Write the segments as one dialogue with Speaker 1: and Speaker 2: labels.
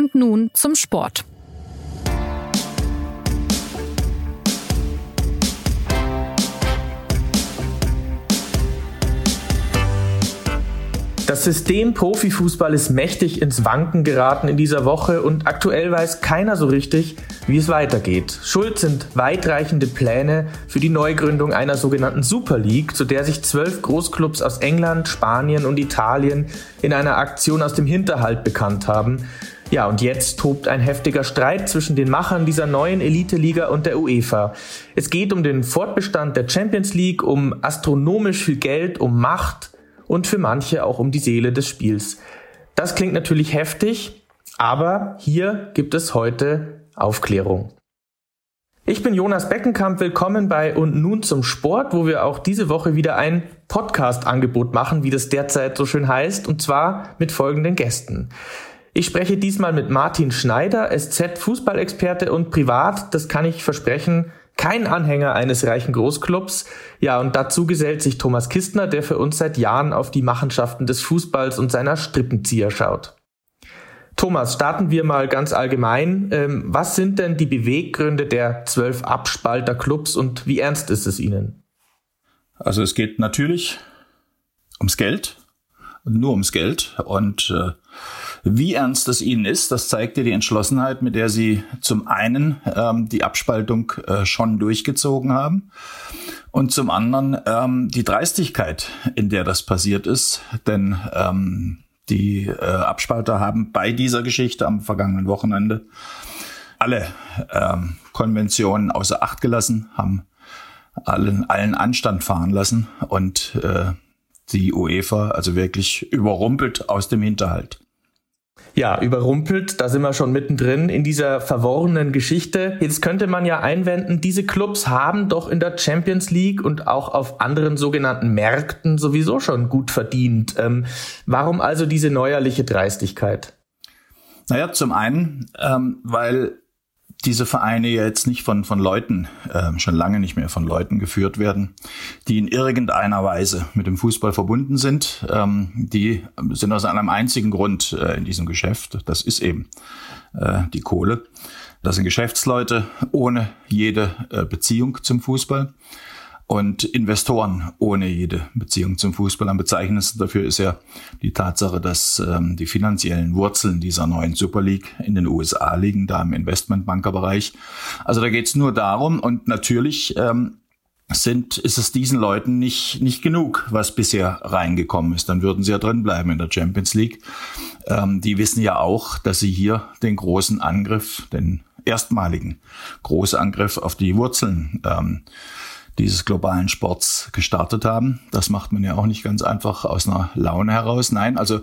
Speaker 1: Und nun zum Sport.
Speaker 2: Das System Profifußball ist mächtig ins Wanken geraten in dieser Woche und aktuell weiß keiner so richtig, wie es weitergeht. Schuld sind weitreichende Pläne für die Neugründung einer sogenannten Super League, zu der sich zwölf Großclubs aus England, Spanien und Italien in einer Aktion aus dem Hinterhalt bekannt haben. Ja, und jetzt tobt ein heftiger Streit zwischen den Machern dieser neuen Elite-Liga und der UEFA. Es geht um den Fortbestand der Champions League, um astronomisch viel Geld, um Macht, und für manche auch um die Seele des Spiels. Das klingt natürlich heftig, aber hier gibt es heute Aufklärung. Ich bin Jonas Beckenkamp, willkommen bei Und nun zum Sport, wo wir auch diese Woche wieder ein Podcast-Angebot machen, wie das derzeit so schön heißt, und zwar mit folgenden Gästen. Ich spreche diesmal mit Martin Schneider, SZ-Fußballexperte und privat, das kann ich versprechen, kein Anhänger eines reichen Großclubs. Ja, und dazu gesellt sich Thomas Kistner, der für uns seit Jahren auf die Machenschaften des Fußballs und seiner Strippenzieher schaut. Thomas, starten wir mal ganz allgemein. Ähm, was sind denn die Beweggründe der zwölf Abspalter-Clubs und wie ernst ist es ihnen?
Speaker 3: Also es geht natürlich ums Geld, nur ums Geld und äh, wie ernst es ihnen ist, das zeigt dir die Entschlossenheit, mit der sie zum einen ähm, die Abspaltung äh, schon durchgezogen haben und zum anderen ähm, die Dreistigkeit, in der das passiert ist. Denn ähm, die äh, Abspalter haben bei dieser Geschichte am vergangenen Wochenende alle ähm, Konventionen außer Acht gelassen, haben allen, allen Anstand fahren lassen und äh, die UEFA also wirklich überrumpelt aus dem Hinterhalt.
Speaker 2: Ja, überrumpelt, da sind wir schon mittendrin in dieser verworrenen Geschichte. Jetzt könnte man ja einwenden, diese Clubs haben doch in der Champions League und auch auf anderen sogenannten Märkten sowieso schon gut verdient. Ähm, warum also diese neuerliche Dreistigkeit?
Speaker 3: Naja, zum einen, ähm, weil diese Vereine jetzt nicht von, von Leuten, äh, schon lange nicht mehr von Leuten geführt werden, die in irgendeiner Weise mit dem Fußball verbunden sind. Ähm, die sind aus einem einzigen Grund äh, in diesem Geschäft. Das ist eben äh, die Kohle. Das sind Geschäftsleute ohne jede äh, Beziehung zum Fußball und Investoren ohne jede Beziehung zum Fußball. Am bezeichnendsten dafür ist ja die Tatsache, dass ähm, die finanziellen Wurzeln dieser neuen Super League in den USA liegen, da im Investmentbankerbereich. Also da geht es nur darum und natürlich ähm, sind, ist es diesen Leuten nicht, nicht genug, was bisher reingekommen ist. Dann würden sie ja drin bleiben in der Champions League. Ähm, die wissen ja auch, dass sie hier den großen Angriff, den erstmaligen großen Angriff auf die Wurzeln ähm, dieses globalen Sports gestartet haben. Das macht man ja auch nicht ganz einfach aus einer Laune heraus. Nein, also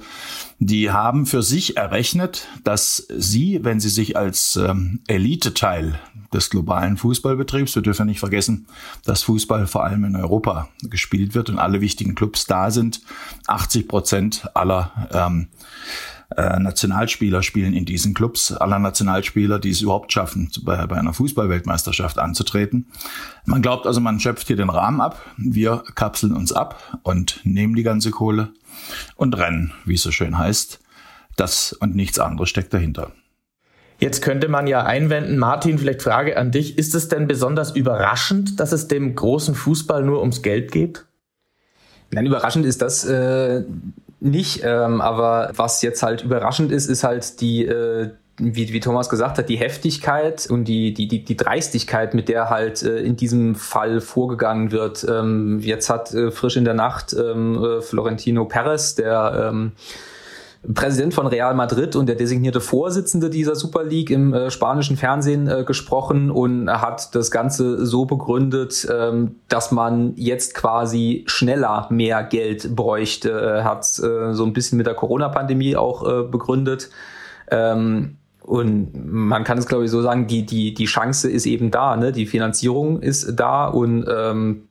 Speaker 3: die haben für sich errechnet, dass sie, wenn sie sich als ähm, Elite-Teil des globalen Fußballbetriebs, wir dürfen nicht vergessen, dass Fußball vor allem in Europa gespielt wird und alle wichtigen Clubs da sind, 80 Prozent aller ähm, äh, Nationalspieler spielen in diesen Clubs, aller Nationalspieler, die es überhaupt schaffen, bei, bei einer Fußballweltmeisterschaft anzutreten. Man glaubt also, man schöpft hier den Rahmen ab, wir kapseln uns ab und nehmen die ganze Kohle und rennen, wie es so schön heißt. Das und nichts anderes steckt dahinter.
Speaker 2: Jetzt könnte man ja einwenden, Martin, vielleicht Frage an dich, ist es denn besonders überraschend, dass es dem großen Fußball nur ums Geld geht?
Speaker 4: Nein, überraschend ist das äh, nicht, ähm, aber was jetzt halt überraschend ist, ist halt die, äh, wie, wie Thomas gesagt hat, die Heftigkeit und die, die, die, die Dreistigkeit, mit der halt äh, in diesem Fall vorgegangen wird. Ähm, jetzt hat äh, frisch in der Nacht ähm, äh, Florentino Perez, der ähm, Präsident von Real Madrid und der designierte Vorsitzende dieser Super League im äh, spanischen Fernsehen äh, gesprochen und hat das Ganze so begründet, ähm, dass man jetzt quasi schneller mehr Geld bräuchte. Hat äh, so ein bisschen mit der Corona-Pandemie auch äh, begründet. Ähm, und man kann es, glaube ich, so sagen, die, die, die Chance ist eben da, ne? die Finanzierung ist da und ähm,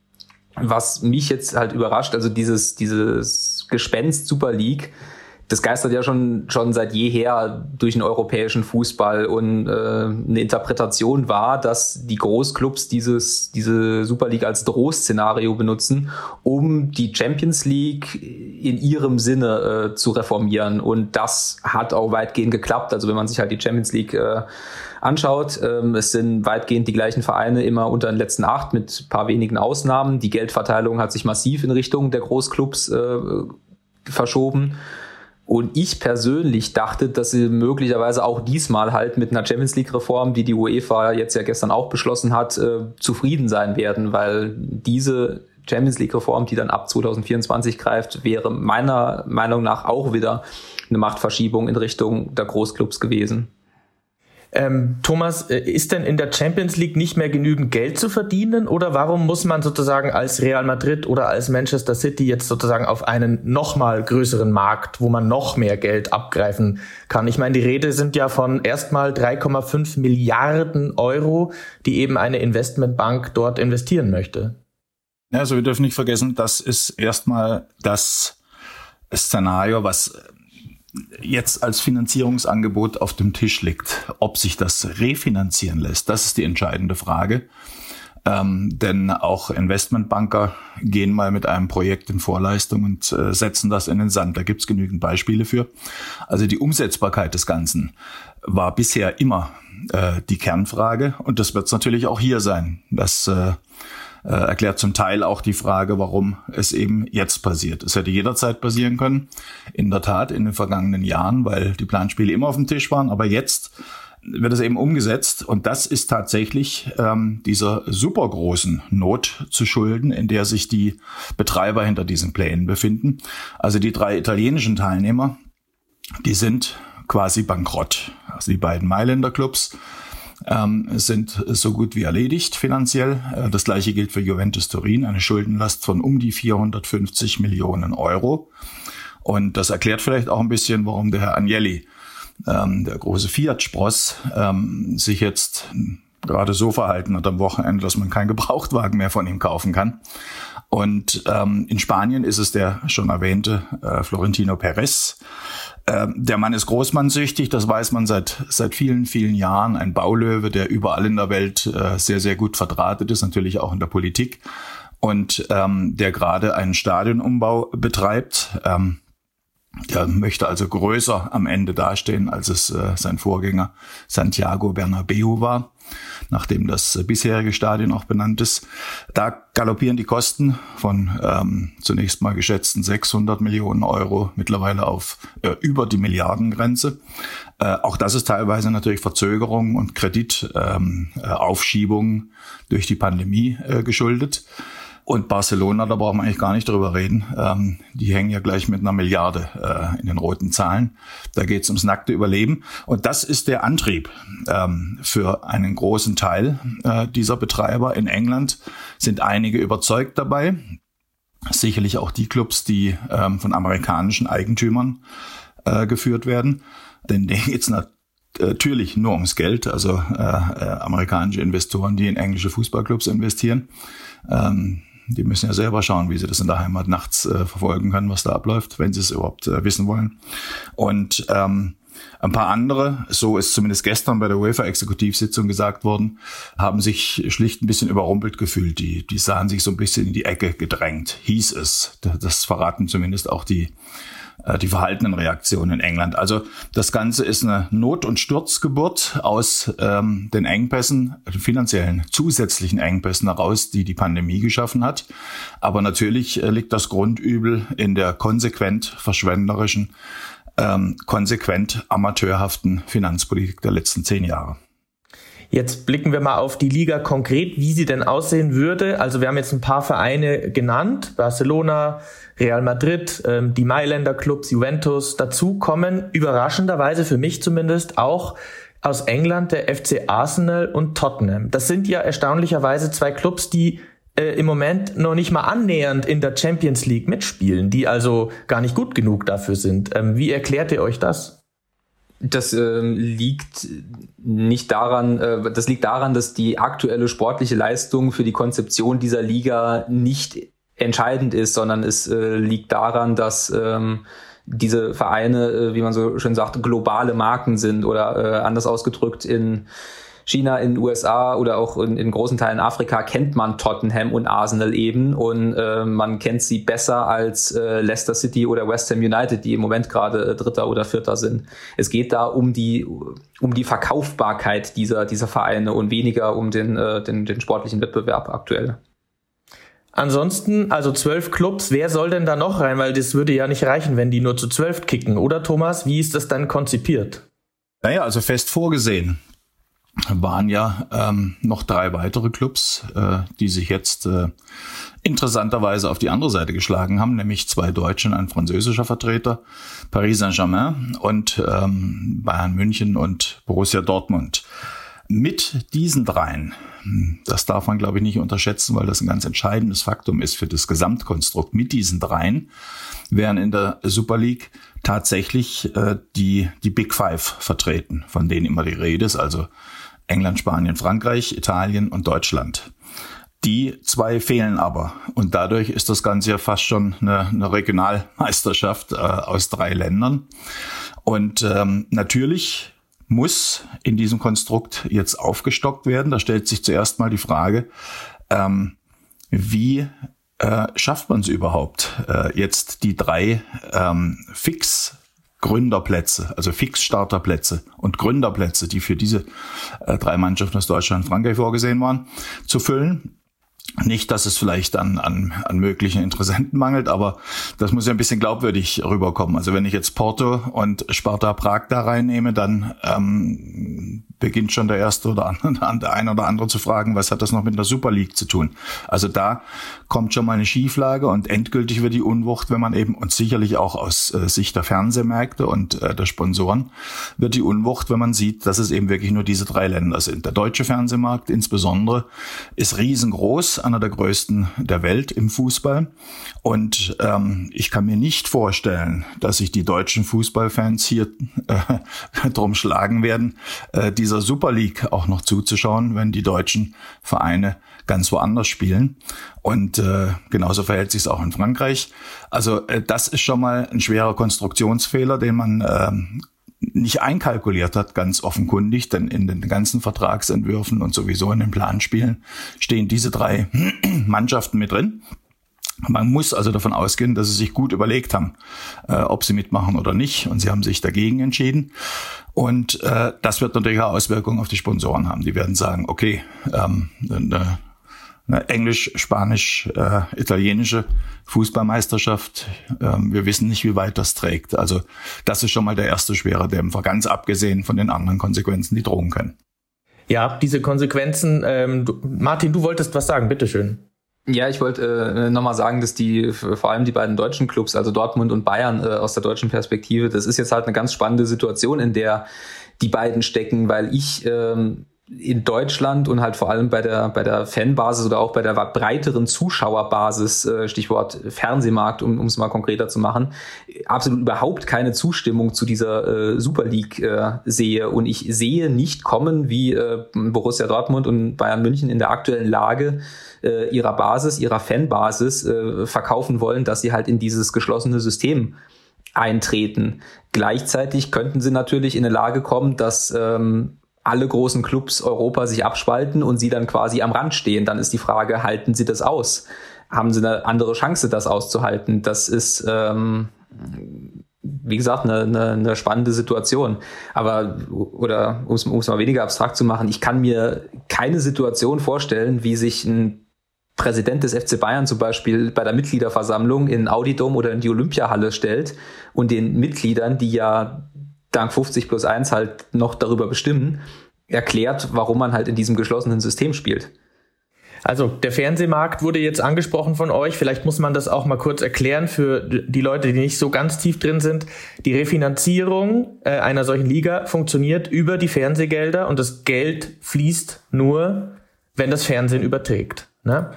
Speaker 4: was mich jetzt halt überrascht, also dieses, dieses Gespenst Super League, das geistert ja schon, schon seit jeher durch den europäischen Fußball und äh, eine Interpretation war, dass die Großclubs dieses, diese Super League als Drohszenario benutzen, um die Champions League in ihrem Sinne äh, zu reformieren. Und das hat auch weitgehend geklappt. Also wenn man sich halt die Champions League äh, anschaut, ähm, es sind weitgehend die gleichen Vereine immer unter den letzten acht mit paar wenigen Ausnahmen. Die Geldverteilung hat sich massiv in Richtung der Großclubs äh, verschoben. Und ich persönlich dachte, dass sie möglicherweise auch diesmal halt mit einer Champions League Reform, die die UEFA jetzt ja gestern auch beschlossen hat, äh, zufrieden sein werden, weil diese Champions League Reform, die dann ab 2024 greift, wäre meiner Meinung nach auch wieder eine Machtverschiebung in Richtung der Großclubs gewesen.
Speaker 2: Ähm, Thomas, äh, ist denn in der Champions League nicht mehr genügend Geld zu verdienen oder warum muss man sozusagen als Real Madrid oder als Manchester City jetzt sozusagen auf einen nochmal größeren Markt, wo man noch mehr Geld abgreifen kann? Ich meine, die Rede sind ja von erstmal 3,5 Milliarden Euro, die eben eine Investmentbank dort investieren möchte.
Speaker 3: Also wir dürfen nicht vergessen, das ist erstmal das Szenario, was jetzt als Finanzierungsangebot auf dem Tisch liegt. Ob sich das refinanzieren lässt, das ist die entscheidende Frage. Ähm, denn auch Investmentbanker gehen mal mit einem Projekt in Vorleistung und äh, setzen das in den Sand. Da gibt's genügend Beispiele für. Also die Umsetzbarkeit des Ganzen war bisher immer äh, die Kernfrage und das wird es natürlich auch hier sein. Das äh, äh, erklärt zum Teil auch die Frage, warum es eben jetzt passiert. Es hätte jederzeit passieren können, in der Tat in den vergangenen Jahren, weil die Planspiele immer auf dem Tisch waren, aber jetzt wird es eben umgesetzt und das ist tatsächlich ähm, dieser supergroßen Not zu schulden, in der sich die Betreiber hinter diesen Plänen befinden. Also die drei italienischen Teilnehmer, die sind quasi bankrott. Also die beiden Mailänder Clubs ähm, sind so gut wie erledigt finanziell. Äh, das gleiche gilt für Juventus Turin, eine Schuldenlast von um die 450 Millionen Euro. Und das erklärt vielleicht auch ein bisschen, warum der Herr Agnelli, ähm, der große Fiat-Spross, ähm, sich jetzt gerade so verhalten hat am Wochenende, dass man keinen Gebrauchtwagen mehr von ihm kaufen kann. Und ähm, in Spanien ist es der schon erwähnte äh, Florentino Perez, ähm, der Mann ist großmannsüchtig, das weiß man seit, seit vielen, vielen Jahren. Ein Baulöwe, der überall in der Welt äh, sehr, sehr gut verdrahtet ist, natürlich auch in der Politik. Und ähm, der gerade einen Stadionumbau betreibt. Ähm, der möchte also größer am Ende dastehen, als es äh, sein Vorgänger Santiago Bernabeu war nachdem das bisherige Stadion auch benannt ist. Da galoppieren die Kosten von ähm, zunächst mal geschätzten 600 Millionen Euro mittlerweile auf äh, über die Milliardengrenze. Äh, auch das ist teilweise natürlich Verzögerung und Kreditaufschiebung ähm, äh, durch die Pandemie äh, geschuldet. Und Barcelona, da brauchen wir eigentlich gar nicht drüber reden. Ähm, die hängen ja gleich mit einer Milliarde äh, in den roten Zahlen. Da geht es ums nackte Überleben. Und das ist der Antrieb ähm, für einen großen Teil äh, dieser Betreiber. In England sind einige überzeugt dabei. Sicherlich auch die Clubs, die ähm, von amerikanischen Eigentümern äh, geführt werden. Denn denen geht's natürlich nur ums Geld, also äh, äh, amerikanische Investoren, die in englische Fußballclubs investieren. Ähm, die müssen ja selber schauen, wie sie das in der Heimat nachts äh, verfolgen können, was da abläuft, wenn sie es überhaupt äh, wissen wollen. Und ähm, ein paar andere, so ist zumindest gestern bei der UEFA-Exekutivsitzung gesagt worden, haben sich schlicht ein bisschen überrumpelt gefühlt. Die, die sahen sich so ein bisschen in die Ecke gedrängt, hieß es. Das verraten zumindest auch die äh, die verhaltenen Reaktionen in England. Also das Ganze ist eine Not- und Sturzgeburt aus ähm, den Engpässen, den finanziellen zusätzlichen Engpässen heraus, die die Pandemie geschaffen hat. Aber natürlich äh, liegt das Grundübel in der konsequent verschwenderischen, ähm, konsequent amateurhaften Finanzpolitik der letzten zehn Jahre.
Speaker 2: Jetzt blicken wir mal auf die Liga konkret, wie sie denn aussehen würde. Also wir haben jetzt ein paar Vereine genannt, Barcelona, Real Madrid, ähm, die Mailänder Clubs, Juventus. Dazu kommen überraschenderweise für mich zumindest auch aus England der FC Arsenal und Tottenham. Das sind ja erstaunlicherweise zwei Clubs, die äh, im Moment noch nicht mal annähernd in der Champions League mitspielen, die also gar nicht gut genug dafür sind. Ähm, wie erklärt ihr euch das?
Speaker 4: Das äh, liegt nicht daran, äh, das liegt daran, dass die aktuelle sportliche Leistung für die Konzeption dieser Liga nicht entscheidend ist, sondern es äh, liegt daran, dass ähm, diese Vereine, äh, wie man so schön sagt, globale Marken sind oder äh, anders ausgedrückt in China, in den USA oder auch in, in großen Teilen Afrika kennt man Tottenham und Arsenal eben und äh, man kennt sie besser als äh, Leicester City oder West Ham United, die im Moment gerade äh, Dritter oder Vierter sind. Es geht da um die um die Verkaufbarkeit dieser dieser Vereine und weniger um den äh, den, den sportlichen Wettbewerb aktuell.
Speaker 2: Ansonsten, also zwölf Clubs, wer soll denn da noch rein? Weil das würde ja nicht reichen, wenn die nur zu zwölf kicken, oder Thomas? Wie ist das dann konzipiert?
Speaker 3: Naja, also fest vorgesehen waren ja ähm, noch drei weitere Clubs, äh, die sich jetzt äh, interessanterweise auf die andere Seite geschlagen haben, nämlich zwei deutsche und ein französischer Vertreter, Paris Saint-Germain und ähm, Bayern München und Borussia Dortmund. Mit diesen dreien, das darf man glaube ich nicht unterschätzen, weil das ein ganz entscheidendes Faktum ist für das Gesamtkonstrukt, mit diesen dreien wären in der Super League tatsächlich äh, die, die Big Five vertreten, von denen immer die Rede ist, also England, Spanien, Frankreich, Italien und Deutschland. Die zwei fehlen aber. Und dadurch ist das Ganze ja fast schon eine, eine Regionalmeisterschaft äh, aus drei Ländern. Und ähm, natürlich muss in diesem Konstrukt jetzt aufgestockt werden. Da stellt sich zuerst mal die Frage, ähm, wie äh, schafft man es überhaupt, äh, jetzt die drei ähm, fix Gründerplätze, also Fixstarterplätze und Gründerplätze, die für diese äh, drei Mannschaften aus Deutschland und Frankreich vorgesehen waren, zu füllen. Nicht, dass es vielleicht an, an, an möglichen Interessenten mangelt, aber das muss ja ein bisschen glaubwürdig rüberkommen. Also wenn ich jetzt Porto und Sparta Prag da reinnehme, dann ähm, beginnt schon der erste oder andere, der eine oder andere zu fragen, was hat das noch mit der Super League zu tun? Also da kommt schon mal eine Schieflage und endgültig wird die Unwucht, wenn man eben, und sicherlich auch aus äh, Sicht der Fernsehmärkte und äh, der Sponsoren, wird die Unwucht, wenn man sieht, dass es eben wirklich nur diese drei Länder sind. Der deutsche Fernsehmarkt insbesondere ist riesengroß, einer der größten der Welt im Fußball. Und ähm, ich kann mir nicht vorstellen, dass sich die deutschen Fußballfans hier äh, drum schlagen werden, äh, dieser Super League auch noch zuzuschauen, wenn die deutschen Vereine ganz woanders spielen. Und äh, genauso verhält sich es auch in Frankreich. Also äh, das ist schon mal ein schwerer Konstruktionsfehler, den man äh, nicht einkalkuliert hat, ganz offenkundig, denn in den ganzen Vertragsentwürfen und sowieso in den Planspielen stehen diese drei Mannschaften mit drin. Man muss also davon ausgehen, dass sie sich gut überlegt haben, äh, ob sie mitmachen oder nicht. Und sie haben sich dagegen entschieden. Und äh, das wird natürlich auch Auswirkungen auf die Sponsoren haben. Die werden sagen, okay, ähm, eine, eine englisch, spanisch, äh, italienische Fußballmeisterschaft. Ähm, wir wissen nicht, wie weit das trägt. Also das ist schon mal der erste schwere Dämpfer, ganz abgesehen von den anderen Konsequenzen, die drohen können.
Speaker 2: Ja, diese Konsequenzen. Ähm, du, Martin, du wolltest was sagen, bitteschön.
Speaker 4: Ja, ich wollte äh, nochmal sagen, dass die vor allem die beiden deutschen Clubs, also Dortmund und Bayern äh, aus der deutschen Perspektive, das ist jetzt halt eine ganz spannende Situation, in der die beiden stecken, weil ich ähm, in Deutschland und halt vor allem bei der bei der Fanbasis oder auch bei der breiteren Zuschauerbasis, äh, Stichwort Fernsehmarkt, um es mal konkreter zu machen, absolut überhaupt keine Zustimmung zu dieser äh, Super League äh, sehe. Und ich sehe nicht kommen, wie äh, Borussia Dortmund und Bayern München in der aktuellen Lage äh, ihrer Basis, ihrer Fanbasis äh, verkaufen wollen, dass sie halt in dieses geschlossene System eintreten. Gleichzeitig könnten sie natürlich in eine Lage kommen, dass ähm, alle großen Clubs Europa sich abspalten und sie dann quasi am Rand stehen. Dann ist die Frage, halten sie das aus? Haben sie eine andere Chance, das auszuhalten? Das ist, ähm, wie gesagt, eine, eine, eine spannende Situation. Aber, oder um es mal weniger abstrakt zu machen, ich kann mir keine Situation vorstellen, wie sich ein Präsident des FC Bayern zum Beispiel bei der Mitgliederversammlung in Audidom oder in die Olympiahalle stellt und den Mitgliedern, die ja dank 50 plus 1 halt noch darüber bestimmen, erklärt, warum man halt in diesem geschlossenen System spielt.
Speaker 2: Also der Fernsehmarkt wurde jetzt angesprochen von euch. Vielleicht muss man das auch mal kurz erklären für die Leute, die nicht so ganz tief drin sind. Die Refinanzierung äh, einer solchen Liga funktioniert über die Fernsehgelder und das Geld fließt nur, wenn das Fernsehen überträgt. Ne?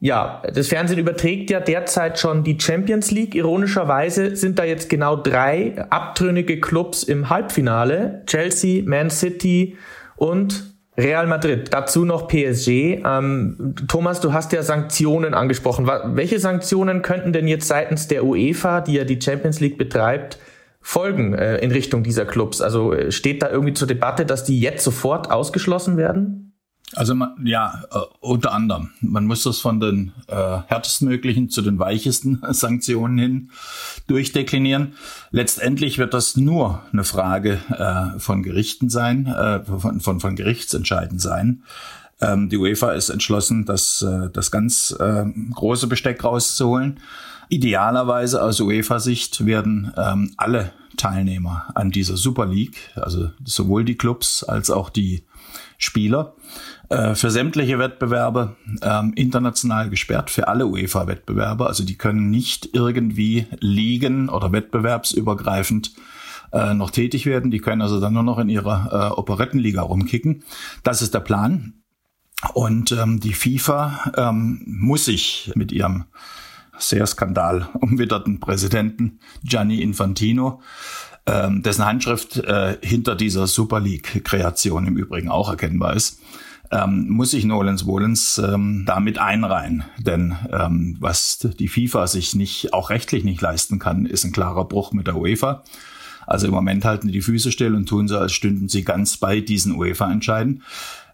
Speaker 2: Ja, das Fernsehen überträgt ja derzeit schon die Champions League. Ironischerweise sind da jetzt genau drei abtrünnige Clubs im Halbfinale. Chelsea, Man City und Real Madrid, dazu noch PSG. Ähm, Thomas, du hast ja Sanktionen angesprochen. Welche Sanktionen könnten denn jetzt seitens der UEFA, die ja die Champions League betreibt, folgen äh, in Richtung dieser Clubs? Also äh, steht da irgendwie zur Debatte, dass die jetzt sofort ausgeschlossen werden?
Speaker 3: Also man, ja, äh, unter anderem. Man muss das von den äh, härtestmöglichen zu den weichesten Sanktionen hin durchdeklinieren. Letztendlich wird das nur eine Frage äh, von Gerichten sein, äh, von, von, von Gerichtsentscheiden sein. Ähm, die UEFA ist entschlossen, das, äh, das ganz äh, große Besteck rauszuholen. Idealerweise aus UEFA-Sicht werden ähm, alle Teilnehmer an dieser Super League, also sowohl die Clubs als auch die Spieler, äh, für sämtliche Wettbewerbe ähm, international gesperrt, für alle UEFA-Wettbewerbe. Also die können nicht irgendwie liegen oder wettbewerbsübergreifend äh, noch tätig werden. Die können also dann nur noch in ihrer äh, Operettenliga rumkicken. Das ist der Plan. Und ähm, die FIFA ähm, muss sich mit ihrem sehr skandal umwitterten Präsidenten Gianni Infantino ähm, dessen Handschrift äh, hinter dieser Super League-Kreation im Übrigen auch erkennbar ist, ähm, muss sich Nolens Wohlens ähm, damit einreihen. Denn ähm, was die FIFA sich nicht, auch rechtlich nicht leisten kann, ist ein klarer Bruch mit der UEFA. Also im Moment halten die Füße still und tun so, als stünden sie ganz bei diesen UEFA-Entscheiden.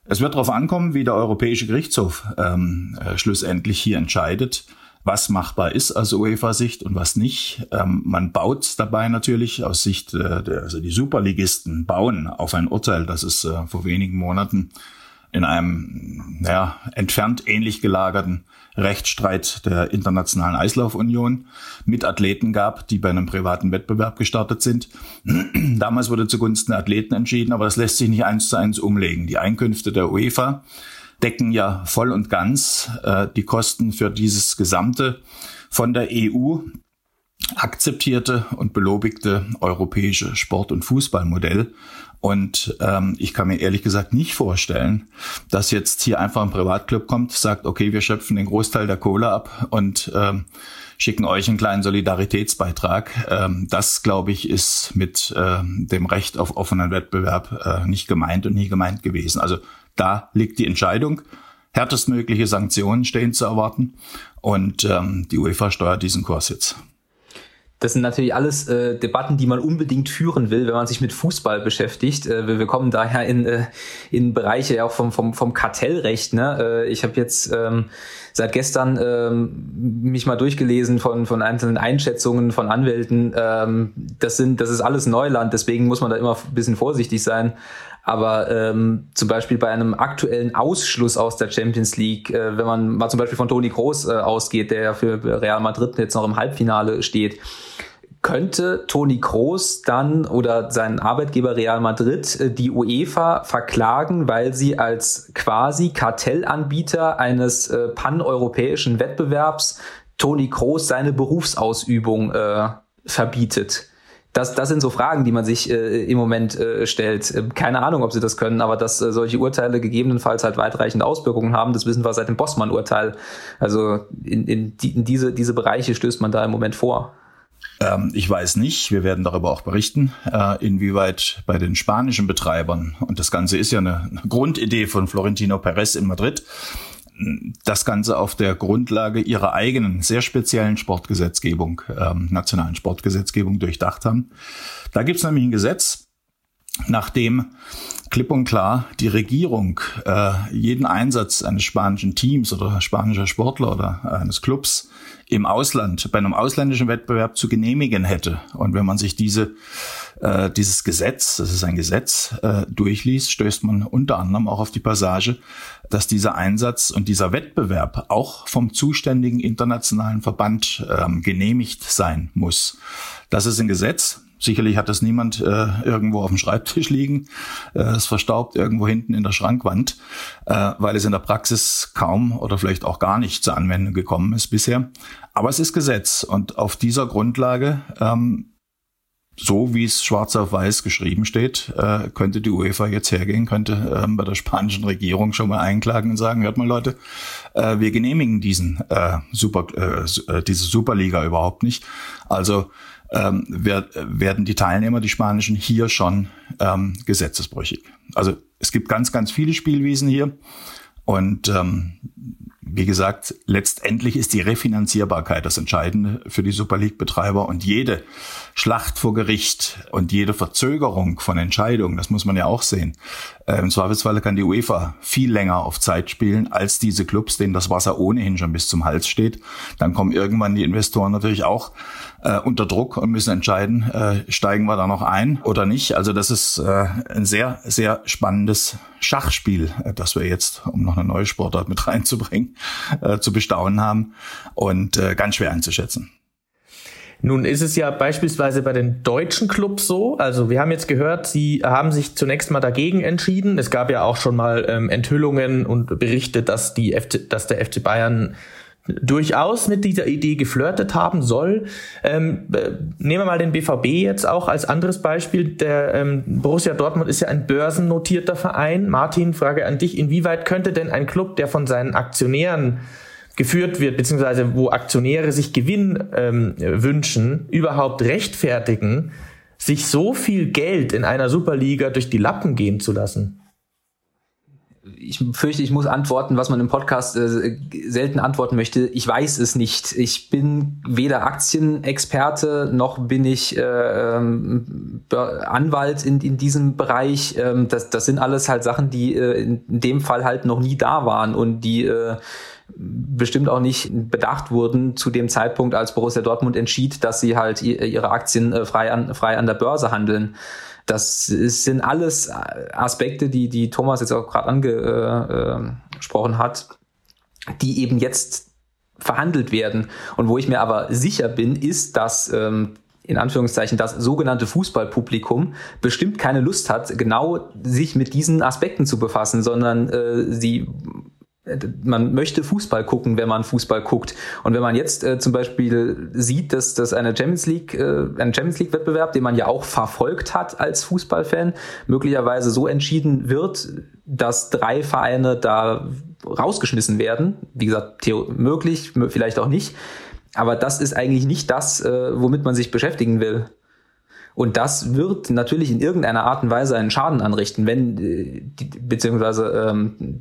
Speaker 3: Es wird darauf ankommen, wie der Europäische Gerichtshof ähm, äh, schlussendlich hier entscheidet was machbar ist aus UEFA-Sicht und was nicht. Ähm, man baut dabei natürlich aus Sicht äh, der, also die Superligisten bauen auf ein Urteil, das es äh, vor wenigen Monaten in einem naja, entfernt ähnlich gelagerten Rechtsstreit der Internationalen Eislaufunion mit Athleten gab, die bei einem privaten Wettbewerb gestartet sind. Damals wurde zugunsten der Athleten entschieden, aber das lässt sich nicht eins zu eins umlegen. Die Einkünfte der UEFA decken ja voll und ganz äh, die Kosten für dieses gesamte von der EU akzeptierte und belobigte europäische Sport- und Fußballmodell. Und ähm, ich kann mir ehrlich gesagt nicht vorstellen, dass jetzt hier einfach ein Privatclub kommt, sagt, okay, wir schöpfen den Großteil der Kohle ab und ähm, schicken euch einen kleinen Solidaritätsbeitrag. Ähm, das, glaube ich, ist mit äh, dem Recht auf offenen Wettbewerb äh, nicht gemeint und nie gemeint gewesen. Also da liegt die Entscheidung. Härtestmögliche Sanktionen stehen zu erwarten. Und ähm, die UEFA steuert diesen Kurs jetzt.
Speaker 4: Das sind natürlich alles äh, Debatten, die man unbedingt führen will, wenn man sich mit Fußball beschäftigt. Äh, wir, wir kommen daher in, äh, in Bereiche auch vom, vom, vom Kartellrecht. Ne? Äh, ich habe jetzt ähm, seit gestern ähm, mich mal durchgelesen von, von einzelnen Einschätzungen von Anwälten. Ähm, das, sind, das ist alles Neuland, deswegen muss man da immer ein bisschen vorsichtig sein. Aber ähm, zum Beispiel bei einem aktuellen Ausschluss aus der Champions League, äh, wenn man mal zum Beispiel von Toni Kroos äh, ausgeht, der ja für Real Madrid jetzt noch im Halbfinale steht, könnte Toni Kroos dann oder sein Arbeitgeber Real Madrid äh, die UEFA verklagen, weil sie als quasi Kartellanbieter eines äh, paneuropäischen Wettbewerbs Toni Kroos seine Berufsausübung äh, verbietet das, das sind so Fragen, die man sich äh, im Moment äh, stellt. Äh, keine Ahnung, ob sie das können, aber dass äh, solche Urteile gegebenenfalls halt weitreichende Auswirkungen haben, das wissen wir seit dem Bossmann-Urteil. Also in, in, die, in diese, diese Bereiche stößt man da im Moment vor.
Speaker 3: Ähm, ich weiß nicht, wir werden darüber auch berichten, äh, inwieweit bei den spanischen Betreibern, und das Ganze ist ja eine, eine Grundidee von Florentino Perez in Madrid, das Ganze auf der Grundlage ihrer eigenen sehr speziellen Sportgesetzgebung, ähm, nationalen Sportgesetzgebung durchdacht haben. Da gibt es nämlich ein Gesetz, nachdem klipp und klar die Regierung äh, jeden Einsatz eines spanischen Teams oder spanischer Sportler oder eines Clubs im Ausland, bei einem ausländischen Wettbewerb zu genehmigen hätte. Und wenn man sich diese, äh, dieses Gesetz, das ist ein Gesetz, äh, durchliest, stößt man unter anderem auch auf die Passage, dass dieser Einsatz und dieser Wettbewerb auch vom zuständigen internationalen Verband ähm, genehmigt sein muss. Das ist ein Gesetz, Sicherlich hat das niemand äh, irgendwo auf dem Schreibtisch liegen. Äh, es verstaubt irgendwo hinten in der Schrankwand, äh, weil es in der Praxis kaum oder vielleicht auch gar nicht zur Anwendung gekommen ist bisher. Aber es ist Gesetz und auf dieser Grundlage ähm, so wie es schwarz auf weiß geschrieben steht, äh, könnte die UEFA jetzt hergehen, könnte ähm, bei der spanischen Regierung schon mal einklagen und sagen, hört mal Leute, äh, wir genehmigen diesen äh, Super, äh, äh diese Superliga überhaupt nicht. Also ähm, werden die Teilnehmer, die spanischen, hier schon ähm, gesetzesbrüchig. Also es gibt ganz, ganz viele Spielwiesen hier und ähm, wie gesagt, letztendlich ist die Refinanzierbarkeit das Entscheidende für die Super League-Betreiber und jede Schlacht vor Gericht und jede Verzögerung von Entscheidungen, das muss man ja auch sehen. Äh, Im Zweifelsfalle kann die UEFA viel länger auf Zeit spielen als diese Clubs, denen das Wasser ohnehin schon bis zum Hals steht. Dann kommen irgendwann die Investoren natürlich auch äh, unter Druck und müssen entscheiden, äh, steigen wir da noch ein oder nicht. Also das ist äh, ein sehr, sehr spannendes Schachspiel, äh, das wir jetzt, um noch eine neue Sportart mit reinzubringen, äh, zu bestaunen haben und äh, ganz schwer einzuschätzen.
Speaker 2: Nun ist es ja beispielsweise bei den deutschen Clubs so, also wir haben jetzt gehört, sie haben sich zunächst mal dagegen entschieden. Es gab ja auch schon mal ähm, Enthüllungen und Berichte, dass, die FC, dass der FC Bayern durchaus mit dieser Idee geflirtet haben soll. Ähm, äh, nehmen wir mal den BVB jetzt auch als anderes Beispiel. Der ähm, Borussia Dortmund ist ja ein börsennotierter Verein. Martin, Frage an dich, inwieweit könnte denn ein Club, der von seinen Aktionären geführt wird, beziehungsweise wo Aktionäre sich Gewinn ähm, wünschen, überhaupt rechtfertigen, sich so viel Geld in einer Superliga durch die Lappen gehen zu lassen?
Speaker 4: Ich fürchte, ich muss antworten, was man im Podcast äh, selten antworten möchte. Ich weiß es nicht. Ich bin weder Aktienexperte noch bin ich äh, ähm, Anwalt in, in diesem Bereich. Ähm, das, das sind alles halt Sachen, die äh, in dem Fall halt noch nie da waren und die äh, bestimmt auch nicht bedacht wurden zu dem Zeitpunkt, als Borussia Dortmund entschied, dass sie halt ihre Aktien äh, frei an, frei an der Börse handeln. Das sind alles Aspekte, die, die Thomas jetzt auch gerade angesprochen äh, äh, hat, die eben jetzt verhandelt werden. Und wo ich mir aber sicher bin, ist, dass ähm, in Anführungszeichen das sogenannte Fußballpublikum bestimmt keine Lust hat, genau sich mit diesen Aspekten zu befassen, sondern äh, sie man möchte Fußball gucken, wenn man Fußball guckt. Und wenn man jetzt äh, zum Beispiel sieht, dass, dass eine Champions League, äh, ein Champions League Wettbewerb, den man ja auch verfolgt hat als Fußballfan, möglicherweise so entschieden wird, dass drei Vereine da rausgeschmissen werden. Wie gesagt, möglich, möglich, auch nicht. Aber das ist eigentlich nicht das, äh, womit man sich beschäftigen will. Und das wird natürlich in irgendeiner Art und Weise einen Schaden anrichten, wenn, äh, beziehungsweise ähm,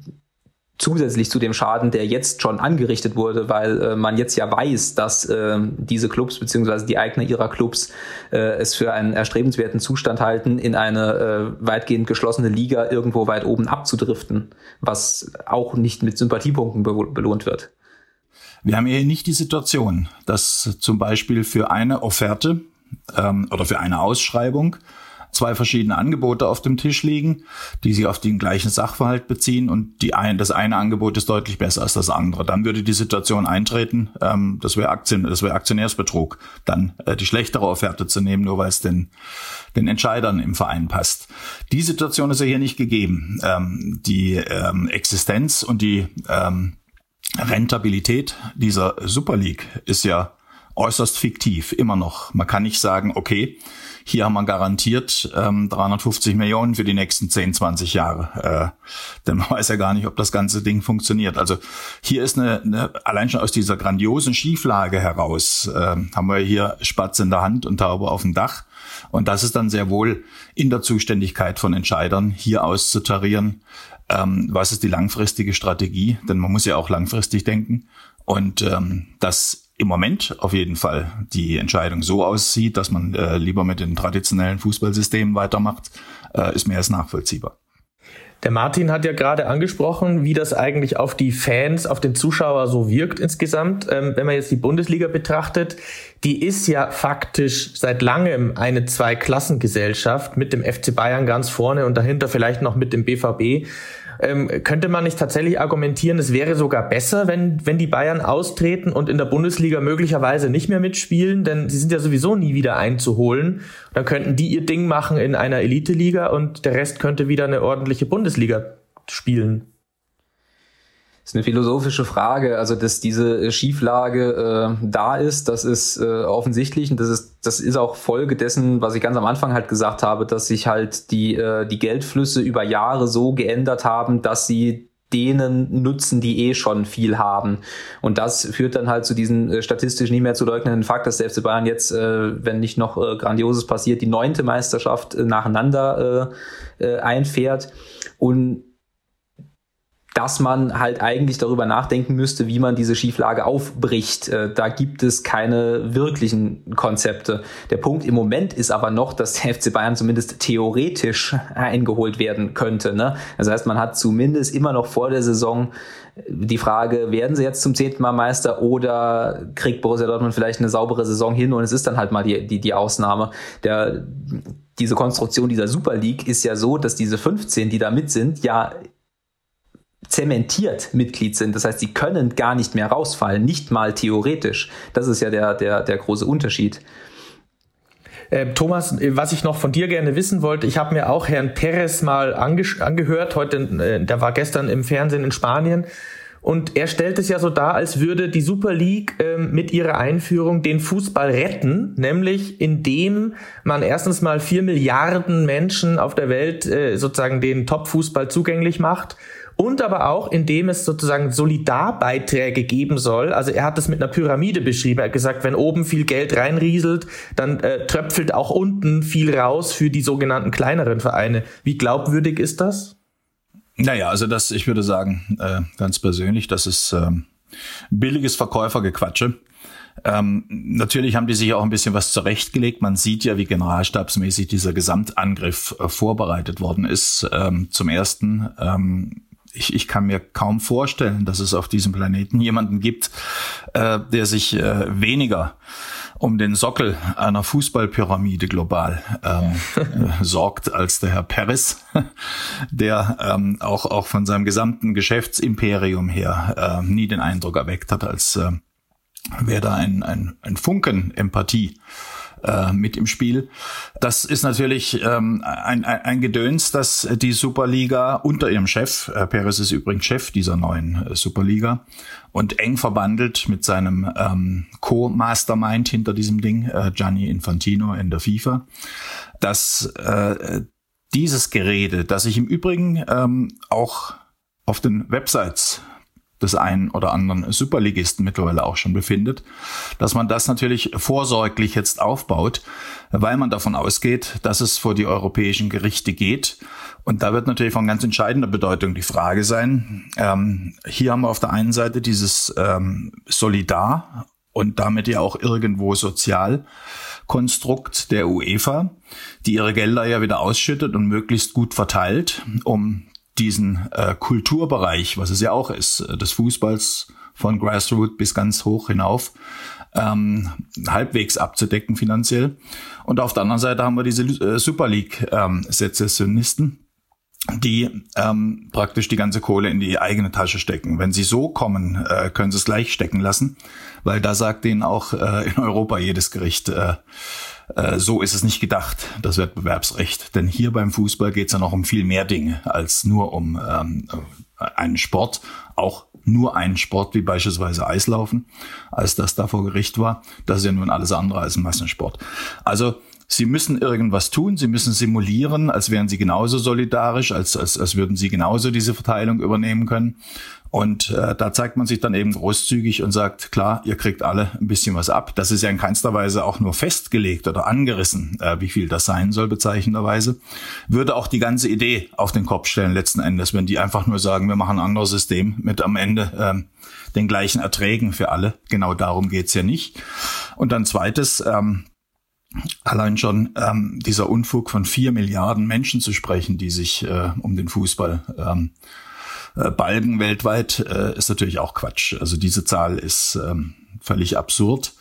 Speaker 4: zusätzlich zu dem Schaden, der jetzt schon angerichtet wurde, weil äh, man jetzt ja weiß, dass äh, diese Clubs beziehungsweise die Eigner ihrer Clubs äh, es für einen erstrebenswerten Zustand halten, in eine äh, weitgehend geschlossene Liga irgendwo weit oben abzudriften, was auch nicht mit Sympathiepunkten be belohnt wird.
Speaker 3: Wir haben hier nicht die Situation, dass zum Beispiel für eine Offerte ähm, oder für eine Ausschreibung zwei verschiedene Angebote auf dem Tisch liegen, die sich auf den gleichen Sachverhalt beziehen und die ein, das eine Angebot ist deutlich besser als das andere. Dann würde die Situation eintreten, ähm, das wäre Aktien, das wäre Aktionärsbetrug, dann äh, die schlechtere Offerte zu nehmen, nur weil es den, den Entscheidern im Verein passt. Die Situation ist ja hier nicht gegeben. Ähm, die ähm, Existenz und die ähm, Rentabilität dieser Super League ist ja äußerst fiktiv, immer noch. Man kann nicht sagen, okay, hier haben wir garantiert ähm, 350 Millionen für die nächsten 10, 20 Jahre. Äh, denn man weiß ja gar nicht, ob das ganze Ding funktioniert. Also hier ist eine, eine allein schon aus dieser grandiosen Schieflage heraus, äh, haben wir hier Spatz in der Hand und Taube auf dem Dach. Und das ist dann sehr wohl in der Zuständigkeit von Entscheidern, hier auszutarieren, ähm, was ist die langfristige Strategie, denn man muss ja auch langfristig denken. Und ähm, das im Moment auf jeden Fall die Entscheidung so aussieht, dass man äh, lieber mit den traditionellen Fußballsystemen weitermacht, äh, ist mehr als nachvollziehbar.
Speaker 2: Der Martin hat ja gerade angesprochen, wie das eigentlich auf die Fans, auf den Zuschauer so wirkt insgesamt. Ähm, wenn man jetzt die Bundesliga betrachtet, die ist ja faktisch seit langem eine Zweiklassengesellschaft mit dem FC Bayern ganz vorne und dahinter vielleicht noch mit dem BVB. Ähm, könnte man nicht tatsächlich argumentieren, es wäre sogar besser, wenn, wenn die Bayern austreten und in der Bundesliga möglicherweise nicht mehr mitspielen, denn sie sind ja sowieso nie wieder einzuholen. Dann könnten die ihr Ding machen in einer Elite-Liga und der Rest könnte wieder eine ordentliche Bundesliga spielen.
Speaker 4: Ist eine philosophische Frage. Also, dass diese Schieflage äh, da ist, das ist äh, offensichtlich und das ist, das ist auch Folge dessen, was ich ganz am Anfang halt gesagt habe, dass sich halt die, äh, die Geldflüsse über Jahre so geändert haben, dass sie denen nutzen, die eh schon viel haben. Und das führt dann halt zu diesem äh, statistisch nie mehr zu leugnenden Fakt, dass der FC Bayern jetzt, äh, wenn nicht noch äh, Grandioses passiert, die neunte Meisterschaft äh, nacheinander äh, äh, einfährt. Und dass man halt eigentlich darüber nachdenken müsste, wie man diese Schieflage aufbricht. Äh, da gibt es keine wirklichen Konzepte. Der Punkt im Moment ist aber noch, dass der FC Bayern zumindest theoretisch eingeholt werden könnte. Ne? Das heißt, man hat zumindest immer noch vor der Saison die Frage, werden sie jetzt zum zehnten Mal Meister oder kriegt Borussia Dortmund vielleicht eine saubere Saison hin und es ist dann halt mal die, die, die Ausnahme. Der, diese Konstruktion dieser Super League ist ja so, dass diese 15, die da mit sind, ja zementiert Mitglied sind. Das heißt, sie können gar nicht mehr rausfallen, nicht mal theoretisch. Das ist ja der, der, der große Unterschied.
Speaker 2: Äh, Thomas, was ich noch von dir gerne wissen wollte, ich habe mir auch Herrn Perez mal ange angehört, heute, äh, der war gestern im Fernsehen in Spanien. Und er stellt es ja so dar, als würde die Super League ähm, mit ihrer Einführung den Fußball retten, nämlich indem man erstens mal vier Milliarden Menschen auf der Welt äh, sozusagen den Top-Fußball zugänglich macht und aber auch, indem es sozusagen Solidarbeiträge geben soll. Also er hat das mit einer Pyramide beschrieben. Er hat gesagt, wenn oben viel Geld reinrieselt, dann äh, tröpfelt auch unten viel raus für die sogenannten kleineren Vereine. Wie glaubwürdig ist das?
Speaker 3: Naja, also das, ich würde sagen, äh, ganz persönlich, das ist äh, billiges Verkäufergequatsche. Ähm, natürlich haben die sich auch ein bisschen was zurechtgelegt. Man sieht ja, wie generalstabsmäßig dieser Gesamtangriff äh, vorbereitet worden ist. Ähm, zum ersten ähm, ich, ich kann mir kaum vorstellen, dass es auf diesem Planeten jemanden gibt, äh, der sich äh, weniger um den Sockel einer Fußballpyramide global ähm, äh, sorgt als der Herr Peres, der ähm, auch, auch von seinem gesamten Geschäftsimperium her äh, nie den Eindruck erweckt hat, als äh, wäre da ein, ein, ein Funken Empathie äh, mit im Spiel. Das ist natürlich ähm, ein, ein, Gedöns, dass die Superliga unter ihrem Chef, äh, Perez ist übrigens Chef dieser neuen äh, Superliga und eng verbandelt mit seinem ähm, Co-Mastermind hinter diesem Ding, äh, Gianni Infantino in der FIFA, dass äh, dieses Gerede, das sich im Übrigen ähm, auch auf den Websites des einen oder anderen Superligisten mittlerweile auch schon befindet, dass man das natürlich vorsorglich jetzt aufbaut, weil man davon ausgeht, dass es vor die europäischen Gerichte geht. Und da wird natürlich von ganz entscheidender Bedeutung die Frage sein, ähm, hier haben wir auf der einen Seite dieses ähm, Solidar und damit ja auch irgendwo Sozialkonstrukt der UEFA, die ihre Gelder ja wieder ausschüttet und möglichst gut verteilt, um diesen äh, Kulturbereich, was es ja auch ist, äh, des Fußballs von Grassroot bis ganz hoch hinauf, ähm, halbwegs abzudecken finanziell. Und auf der anderen Seite haben wir diese äh, Super League-Sezessionisten, ähm, die ähm, praktisch die ganze Kohle in die eigene Tasche stecken. Wenn sie so kommen, äh, können sie es gleich stecken lassen, weil da sagt ihnen auch äh, in Europa jedes Gericht, äh, so ist es nicht gedacht, das Wettbewerbsrecht. Denn hier beim Fußball geht es ja noch um viel mehr Dinge als nur um ähm, einen Sport, auch nur einen Sport wie beispielsweise Eislaufen, als das da vor Gericht war. Das ist ja nun alles andere als ein Massensport. Also Sie müssen irgendwas tun, sie müssen simulieren, als wären sie genauso solidarisch, als, als, als würden sie genauso diese Verteilung übernehmen können. Und äh, da zeigt man sich dann eben großzügig und sagt, klar, ihr kriegt alle ein bisschen was ab. Das ist ja in keinster Weise auch nur festgelegt oder angerissen, äh, wie viel das sein soll, bezeichnenderweise. Würde auch die ganze Idee auf den Kopf stellen, letzten Endes, wenn die einfach nur sagen, wir machen ein anderes System mit am Ende ähm, den gleichen Erträgen für alle. Genau darum geht's ja nicht. Und dann zweites, ähm, allein schon ähm, dieser Unfug von vier Milliarden Menschen zu sprechen, die sich äh, um den Fußball ähm, äh, balgen weltweit, äh, ist natürlich auch Quatsch. Also diese Zahl ist ähm, völlig absurd.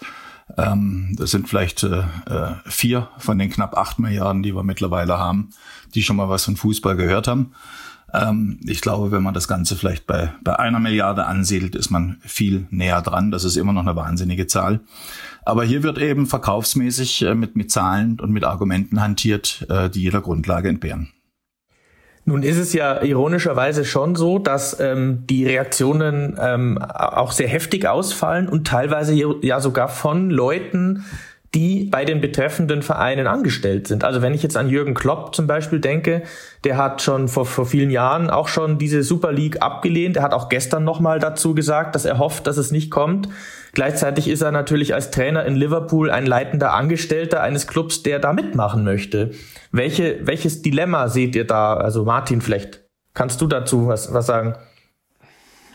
Speaker 3: Ähm, das sind vielleicht äh, äh vier von den knapp acht Milliarden, die wir mittlerweile haben, die schon mal was von Fußball gehört haben. Ähm, ich glaube, wenn man das Ganze vielleicht bei, bei einer Milliarde ansiedelt, ist man viel näher dran. Das ist immer noch eine wahnsinnige Zahl. Aber hier wird eben verkaufsmäßig äh, mit, mit Zahlen und mit Argumenten hantiert, äh, die jeder Grundlage entbehren.
Speaker 2: Nun ist es ja ironischerweise schon so, dass ähm, die Reaktionen ähm, auch sehr heftig ausfallen und teilweise ja sogar von Leuten, die bei den betreffenden Vereinen angestellt sind. Also wenn ich jetzt an Jürgen Klopp zum Beispiel denke, der hat schon vor, vor vielen Jahren auch schon diese Super League abgelehnt. Er hat auch gestern nochmal dazu gesagt, dass er hofft, dass es nicht kommt. Gleichzeitig ist er natürlich als Trainer in Liverpool ein leitender Angestellter eines Clubs, der da mitmachen möchte. Welche, welches Dilemma seht ihr da? Also Martin, vielleicht kannst du dazu was, was sagen?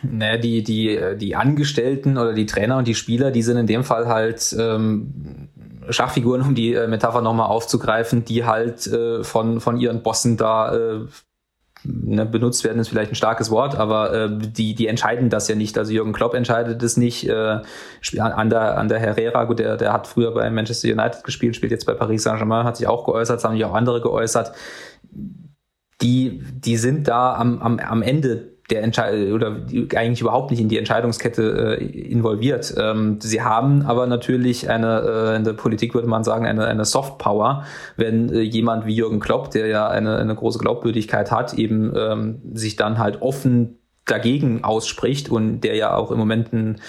Speaker 4: Naja, die, die, die Angestellten oder die Trainer und die Spieler, die sind in dem Fall halt ähm, Schachfiguren, um die äh, Metapher nochmal aufzugreifen, die halt äh, von, von ihren Bossen da äh, ne, benutzt werden, ist vielleicht ein starkes Wort, aber äh, die, die entscheiden das ja nicht. Also Jürgen Klopp entscheidet es nicht. Äh, an, der, an der Herrera, gut, der, der hat früher bei Manchester United gespielt, spielt jetzt bei Paris Saint-Germain, hat sich auch geäußert, es haben sich auch andere geäußert. Die, die sind da am, am, am Ende der Entscheid oder eigentlich überhaupt nicht in die Entscheidungskette äh, involviert. Ähm, sie haben aber natürlich eine, äh, in der Politik würde man sagen, eine, eine Soft Power, wenn äh, jemand wie Jürgen Klopp, der ja eine, eine große Glaubwürdigkeit hat, eben ähm, sich dann halt offen dagegen ausspricht und der ja auch im Moment ein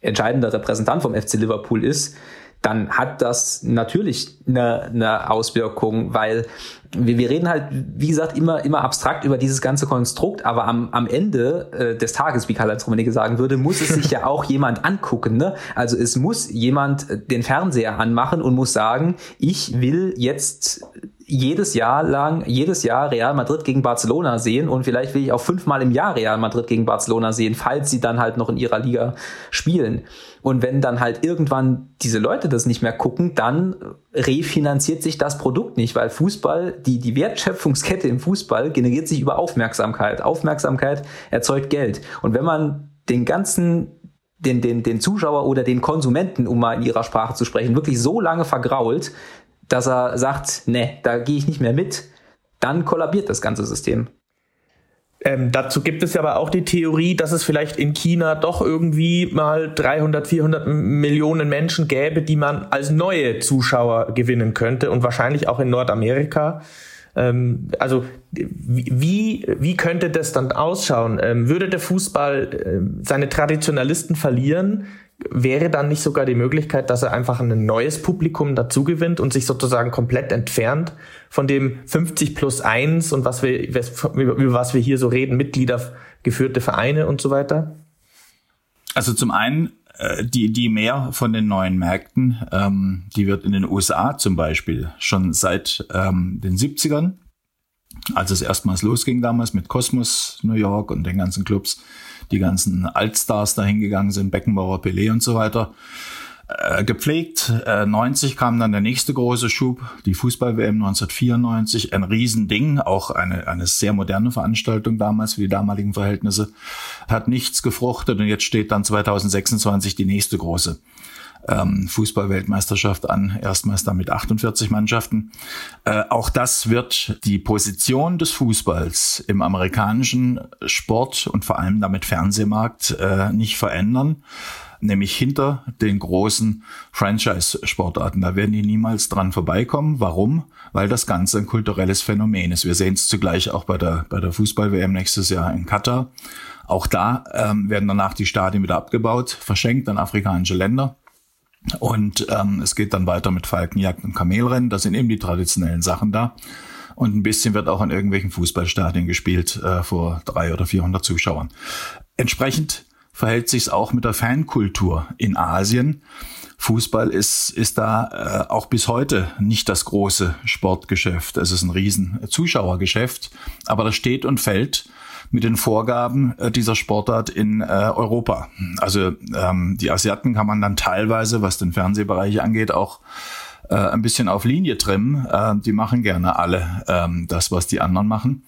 Speaker 4: entscheidender Repräsentant vom FC Liverpool ist, dann hat das natürlich eine, eine Auswirkung, weil wir, wir reden halt, wie gesagt, immer, immer abstrakt über dieses ganze Konstrukt, aber am, am Ende äh, des Tages, wie Karl-Heinz Rummenigge sagen würde, muss es sich ja auch jemand angucken. Ne? Also es muss jemand den Fernseher anmachen und muss sagen, ich will jetzt jedes Jahr lang, jedes Jahr Real Madrid gegen Barcelona sehen und vielleicht will ich auch fünfmal im Jahr Real Madrid gegen Barcelona sehen, falls sie dann halt noch in ihrer Liga spielen. Und wenn dann halt irgendwann diese Leute das nicht mehr gucken, dann refinanziert sich das Produkt nicht, weil Fußball, die, die Wertschöpfungskette im Fußball generiert sich über Aufmerksamkeit. Aufmerksamkeit erzeugt Geld. Und wenn man den ganzen den, den, den Zuschauer oder den Konsumenten, um mal in ihrer Sprache zu sprechen, wirklich so lange vergrault, dass er sagt, ne, da gehe ich nicht mehr mit, dann kollabiert das ganze System.
Speaker 2: Ähm, dazu gibt es ja aber auch die Theorie, dass es vielleicht in China doch irgendwie mal 300, 400 Millionen Menschen gäbe, die man als neue Zuschauer gewinnen könnte und wahrscheinlich auch in Nordamerika. Ähm, also wie, wie könnte das dann ausschauen? Ähm, würde der Fußball äh, seine Traditionalisten verlieren? Wäre dann nicht sogar die Möglichkeit, dass er einfach ein neues Publikum dazu gewinnt und sich sozusagen komplett entfernt von dem 50 plus 1 und was wir, über was wir hier so reden, Mitglieder geführte Vereine und so weiter?
Speaker 3: Also zum einen äh, die, die mehr von den neuen Märkten, ähm, die wird in den USA zum Beispiel schon seit ähm, den 70ern, als es erstmals losging damals mit Cosmos New York und den ganzen Clubs, die ganzen Altstars dahin gegangen sind, Beckenbauer, Pelé und so weiter, äh, gepflegt. Äh, 90 kam dann der nächste große Schub, die Fußball-WM 1994, ein Riesending, auch eine, eine sehr moderne Veranstaltung damals für die damaligen Verhältnisse, hat nichts gefruchtet und jetzt steht dann 2026 die nächste große ähm, Fußball-Weltmeisterschaft an, erstmals dann mit 48 Mannschaften. Äh, auch das wird die Position des Fußballs im amerikanischen Sport und vor allem damit Fernsehmarkt äh, nicht verändern nämlich hinter den großen Franchise-Sportarten. Da werden die niemals dran vorbeikommen. Warum? Weil das Ganze ein kulturelles Phänomen ist. Wir sehen es zugleich auch bei der, bei der Fußball-WM nächstes Jahr in Katar. Auch da ähm, werden danach die Stadien wieder abgebaut, verschenkt an afrikanische Länder. Und ähm, es geht dann weiter mit Falkenjagd und Kamelrennen. Das sind eben die traditionellen Sachen da. Und ein bisschen wird auch in irgendwelchen Fußballstadien gespielt äh, vor drei oder vierhundert Zuschauern. Entsprechend verhält sich es auch mit der Fankultur in Asien. Fußball ist, ist da äh, auch bis heute nicht das große Sportgeschäft. Es ist ein riesen Zuschauergeschäft, aber das steht und fällt mit den Vorgaben äh, dieser Sportart in äh, Europa. Also ähm, die Asiaten kann man dann teilweise, was den Fernsehbereich angeht, auch äh, ein bisschen auf Linie trimmen. Äh, die machen gerne alle ähm, das, was die anderen machen.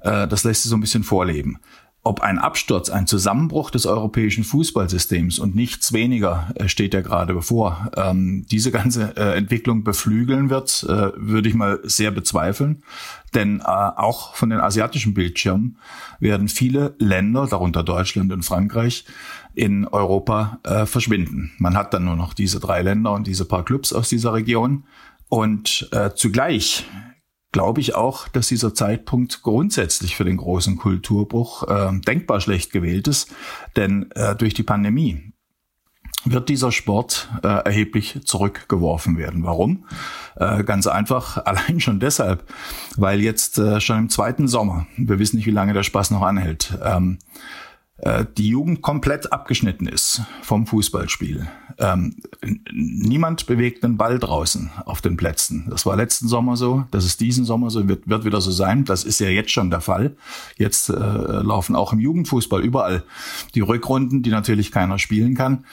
Speaker 3: Äh, das lässt sich so ein bisschen vorleben ob ein Absturz, ein Zusammenbruch des europäischen Fußballsystems und nichts weniger äh, steht ja gerade bevor, ähm, diese ganze äh, Entwicklung beflügeln wird, äh, würde ich mal sehr bezweifeln. Denn äh, auch von den asiatischen Bildschirmen werden viele Länder, darunter Deutschland und Frankreich, in Europa äh, verschwinden. Man hat dann nur noch diese drei Länder und diese paar Clubs aus dieser Region. Und äh, zugleich glaube ich auch, dass dieser Zeitpunkt grundsätzlich für den großen Kulturbruch äh, denkbar schlecht gewählt ist. Denn äh, durch die Pandemie wird dieser Sport äh, erheblich zurückgeworfen werden. Warum? Äh, ganz einfach, allein schon deshalb, weil jetzt äh, schon im zweiten Sommer, wir wissen nicht, wie lange der Spaß noch anhält, ähm, äh, die Jugend komplett abgeschnitten ist vom Fußballspiel. Ähm, niemand bewegt den Ball draußen auf den Plätzen. Das war letzten Sommer so, das ist diesen Sommer so, wird, wird wieder so sein. Das ist ja jetzt schon der Fall. Jetzt äh, laufen auch im Jugendfußball überall die Rückrunden, die natürlich keiner spielen kann.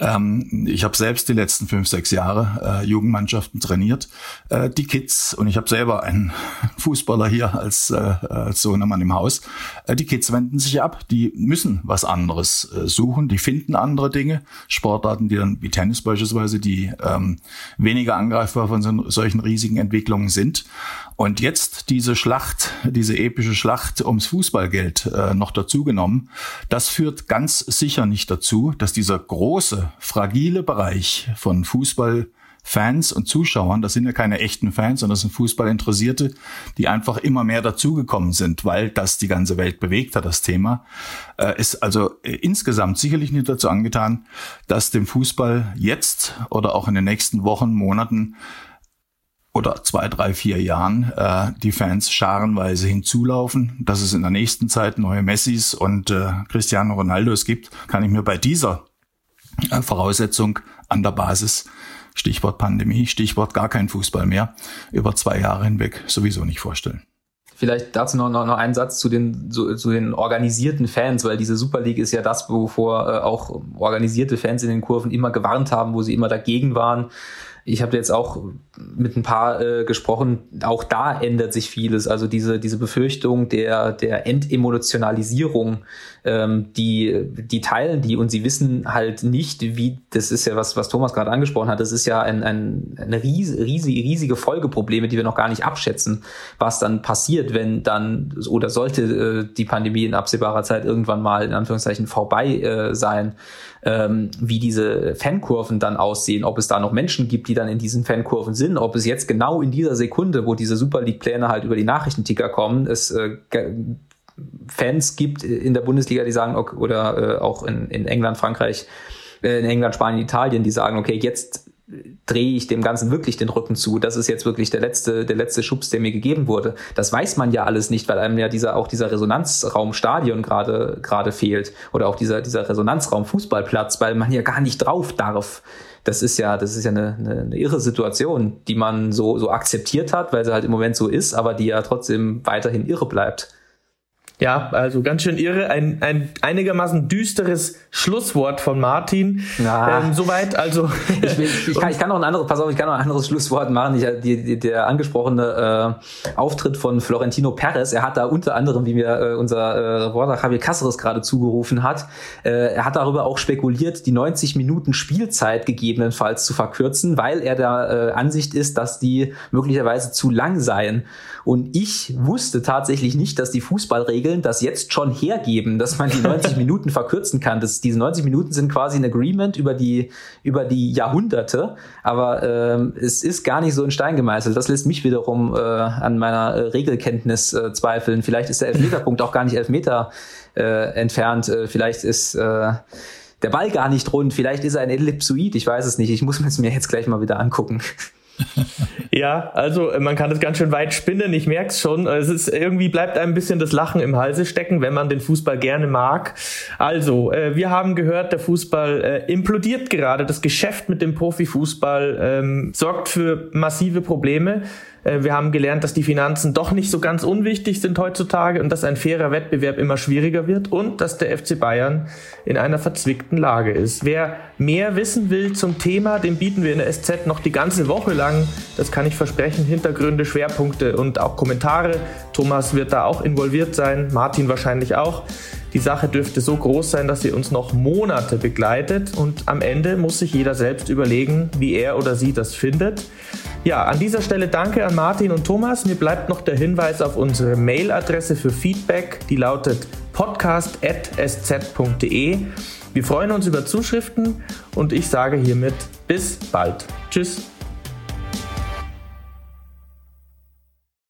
Speaker 3: Ähm, ich habe selbst die letzten fünf, sechs Jahre äh, Jugendmannschaften trainiert, äh, die Kids, und ich habe selber einen Fußballer hier als, äh, als Sohnemann im Haus. Äh, die Kids wenden sich ab, die müssen was anderes äh, suchen, die finden andere Dinge, Sportarten, die dann wie Tennis beispielsweise, die ähm, weniger angreifbar von so, solchen riesigen Entwicklungen sind. Und jetzt diese Schlacht, diese epische Schlacht ums Fußballgeld äh, noch dazugenommen, das führt ganz sicher nicht dazu, dass dieser große, fragile Bereich von Fußballfans und Zuschauern, das sind ja keine echten Fans, sondern das sind Fußballinteressierte, die einfach immer mehr dazugekommen sind, weil das die ganze Welt bewegt hat, das Thema, äh, ist also äh, insgesamt sicherlich nicht dazu angetan, dass dem Fußball jetzt oder auch in den nächsten Wochen, Monaten oder zwei, drei, vier Jahren äh, die Fans scharenweise hinzulaufen. Dass es in der nächsten Zeit neue Messis und äh, Cristiano Ronaldos gibt, kann ich mir bei dieser Voraussetzung an der Basis, Stichwort Pandemie, Stichwort gar kein Fußball mehr, über zwei Jahre hinweg sowieso nicht vorstellen.
Speaker 4: Vielleicht dazu noch, noch, noch einen Satz zu den, zu, zu den organisierten Fans, weil diese Super League ist ja das, wovor äh, auch organisierte Fans in den Kurven immer gewarnt haben, wo sie immer dagegen waren. Ich habe jetzt auch mit ein paar äh, gesprochen, auch da ändert sich vieles. Also diese, diese Befürchtung der, der Entemotionalisierung, ähm, die, die teilen die und sie wissen halt nicht, wie, das ist ja was, was Thomas gerade angesprochen hat, das ist ja ein, ein, eine riesige, riesige, riesige Folgeprobleme, die wir noch gar nicht abschätzen, was dann passiert, wenn dann oder sollte äh, die Pandemie in absehbarer Zeit irgendwann mal in Anführungszeichen vorbei äh, sein, ähm, wie diese Fankurven dann aussehen, ob es da noch Menschen gibt, die dann in diesen Fankurven sind, ob es jetzt genau in dieser Sekunde, wo diese Super League-Pläne halt über die Nachrichtenticker kommen, es äh, Fans gibt in der Bundesliga, die sagen, oder äh, auch in, in England, Frankreich, äh, in England, Spanien, Italien, die sagen, okay, jetzt drehe ich dem Ganzen wirklich den Rücken zu. Das ist jetzt wirklich der letzte, der letzte Schubs, der mir gegeben wurde. Das weiß man ja alles nicht, weil einem ja dieser, auch dieser Resonanzraum Stadion gerade, gerade fehlt. Oder auch dieser, dieser Resonanzraum Fußballplatz, weil man ja gar nicht drauf darf das ist ja, das ist ja eine, eine, eine irre Situation, die man so, so akzeptiert hat, weil sie halt im Moment so ist, aber die ja trotzdem weiterhin irre bleibt.
Speaker 2: Ja, also ganz schön irre. Ein, ein einigermaßen düsteres Schlusswort von Martin. Ja. Ähm, soweit, also.
Speaker 4: Ich, ich, ich, kann, ich kann noch ein anderes, pass auf, ich kann noch ein anderes Schlusswort machen. Ich, die, die, der angesprochene äh, Auftritt von Florentino Perez, er hat da unter anderem, wie mir äh, unser äh, Reporter Javier Cáceres gerade zugerufen hat, äh, er hat darüber auch spekuliert, die 90 Minuten Spielzeit gegebenenfalls zu verkürzen, weil er der äh, Ansicht ist, dass die möglicherweise zu lang seien. Und ich wusste tatsächlich nicht, dass die Fußballregeln das jetzt schon hergeben, dass man die 90 Minuten verkürzen kann. Das, diese 90 Minuten sind quasi ein Agreement über die, über die Jahrhunderte, aber ähm, es ist gar nicht so in Stein gemeißelt. Das lässt mich wiederum äh, an meiner äh, Regelkenntnis äh, zweifeln. Vielleicht ist der Elfmeterpunkt auch gar nicht Elfmeter äh, entfernt. Äh, vielleicht ist äh, der Ball gar nicht rund. Vielleicht ist er ein Ellipsoid. Ich weiß es nicht. Ich muss es mir jetzt gleich mal wieder angucken.
Speaker 2: ja, also äh, man kann das ganz schön weit spinnen, ich merke es schon. Es ist irgendwie bleibt ein bisschen das Lachen im Halse stecken, wenn man den Fußball gerne mag. Also, äh, wir haben gehört, der Fußball äh, implodiert gerade. Das Geschäft mit dem Profifußball ähm, sorgt für massive Probleme. Äh, wir haben gelernt, dass die Finanzen doch nicht so ganz unwichtig sind heutzutage und dass ein fairer Wettbewerb immer schwieriger wird und dass der FC Bayern in einer verzwickten Lage ist. Wer mehr wissen will zum Thema, dem bieten wir in der SZ noch die ganze Woche lang, das kann ich versprechen, Hintergründe, Schwerpunkte und auch Kommentare. Thomas wird da auch involviert sein, Martin wahrscheinlich auch. Die Sache dürfte so groß sein, dass sie uns noch Monate begleitet und am Ende muss sich jeder selbst überlegen, wie er oder sie das findet. Ja, an dieser Stelle danke an Martin und Thomas. Mir bleibt noch der Hinweis auf unsere Mailadresse für Feedback, die lautet podcast.sz.de. Wir freuen uns über Zuschriften und ich sage hiermit bis bald. Tschüss.